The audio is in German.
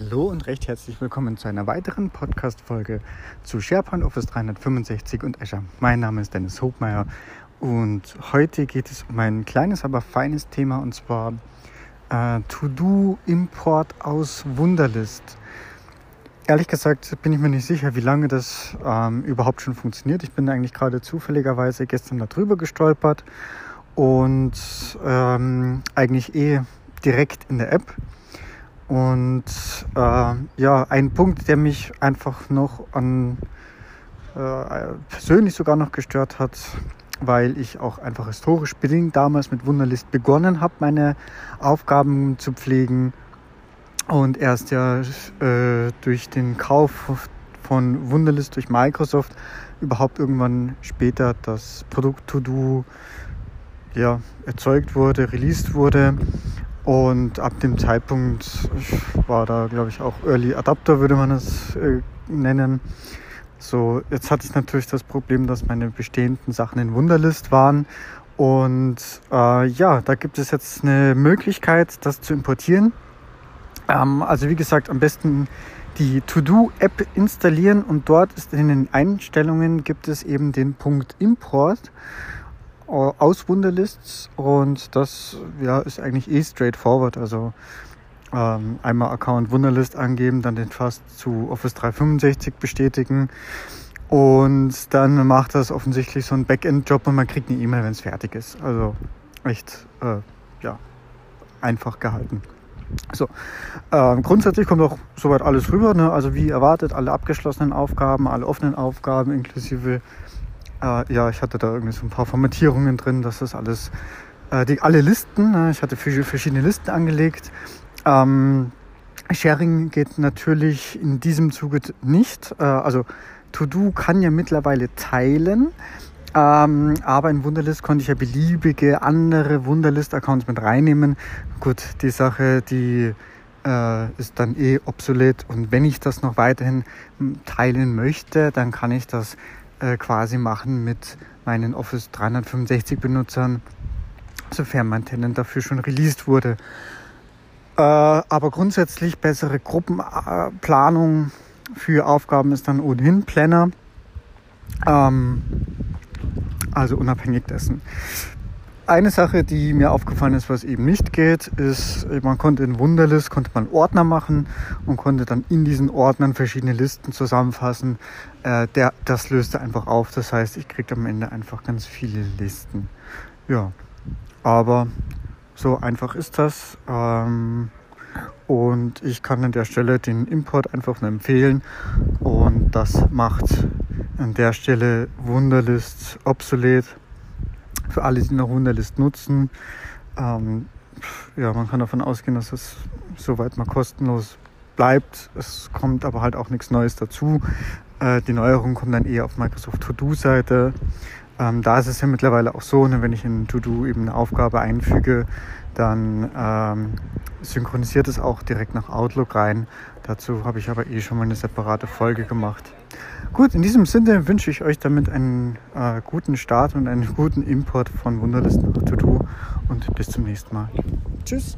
Hallo und recht herzlich willkommen zu einer weiteren Podcast-Folge zu SharePoint Office 365 und Azure. Mein Name ist Dennis Hobmeier und heute geht es um ein kleines, aber feines Thema und zwar äh, To-Do-Import aus Wunderlist. Ehrlich gesagt bin ich mir nicht sicher, wie lange das ähm, überhaupt schon funktioniert. Ich bin eigentlich gerade zufälligerweise gestern darüber gestolpert und ähm, eigentlich eh direkt in der App und äh, ja, ein Punkt, der mich einfach noch an äh, persönlich sogar noch gestört hat, weil ich auch einfach historisch bedingt damals mit Wunderlist begonnen habe, meine Aufgaben zu pflegen. Und erst ja äh, durch den Kauf von Wunderlist durch Microsoft überhaupt irgendwann später das Produkt To-Do ja, erzeugt wurde, released wurde und ab dem Zeitpunkt war da, glaube ich, auch Early Adapter, würde man es äh, nennen. So, jetzt hatte ich natürlich das Problem, dass meine bestehenden Sachen in Wunderlist waren. Und äh, ja, da gibt es jetzt eine Möglichkeit, das zu importieren. Ähm, also wie gesagt, am besten die To-Do-App installieren und dort ist in den Einstellungen gibt es eben den Punkt Import aus Wunderlists und das ja, ist eigentlich eh straightforward. Also ähm, einmal Account Wunderlist angeben, dann den Fast zu Office 365 bestätigen und dann macht das offensichtlich so einen Backend-Job und man kriegt eine E-Mail, wenn es fertig ist. Also echt äh, ja, einfach gehalten. So, äh, grundsätzlich kommt auch soweit alles rüber. Ne? Also wie erwartet, alle abgeschlossenen Aufgaben, alle offenen Aufgaben inklusive äh, ja, ich hatte da irgendwie so ein paar Formatierungen drin, dass das alles, äh, die, alle Listen, ne, ich hatte verschiedene Listen angelegt. Ähm, Sharing geht natürlich in diesem Zuge nicht. Äh, also To-Do kann ja mittlerweile teilen. Ähm, aber in Wunderlist konnte ich ja beliebige andere Wunderlist-Accounts mit reinnehmen. Gut, die Sache, die äh, ist dann eh obsolet. Und wenn ich das noch weiterhin teilen möchte, dann kann ich das äh, quasi machen mit meinen Office 365 Benutzern, sofern mein Tenant dafür schon released wurde. Äh, aber grundsätzlich bessere Gruppenplanung für Aufgaben ist dann ohnehin Planner. Ähm, also unabhängig dessen. Eine Sache, die mir aufgefallen ist, was eben nicht geht, ist, man konnte in Wunderlist konnte man Ordner machen und konnte dann in diesen Ordnern verschiedene Listen zusammenfassen. Äh, der, das löste einfach auf. Das heißt, ich kriege am Ende einfach ganz viele Listen. Ja, aber so einfach ist das. Ähm, und ich kann an der Stelle den Import einfach nur empfehlen. Und das macht an der Stelle Wunderlist obsolet für alle, die noch Wunderlist nutzen. Ähm, ja, man kann davon ausgehen, dass es soweit mal kostenlos bleibt. Es kommt aber halt auch nichts Neues dazu. Äh, die Neuerung kommt dann eher auf Microsoft To-Do-Seite. Ähm, da ist es ja mittlerweile auch so, ne, wenn ich in To-Do eben eine Aufgabe einfüge, dann ähm, synchronisiert es auch direkt nach Outlook rein. Dazu habe ich aber eh schon mal eine separate Folge gemacht. Gut, in diesem Sinne wünsche ich euch damit einen äh, guten Start und einen guten Import von Wunderlisten nach To-Do und bis zum nächsten Mal. Tschüss!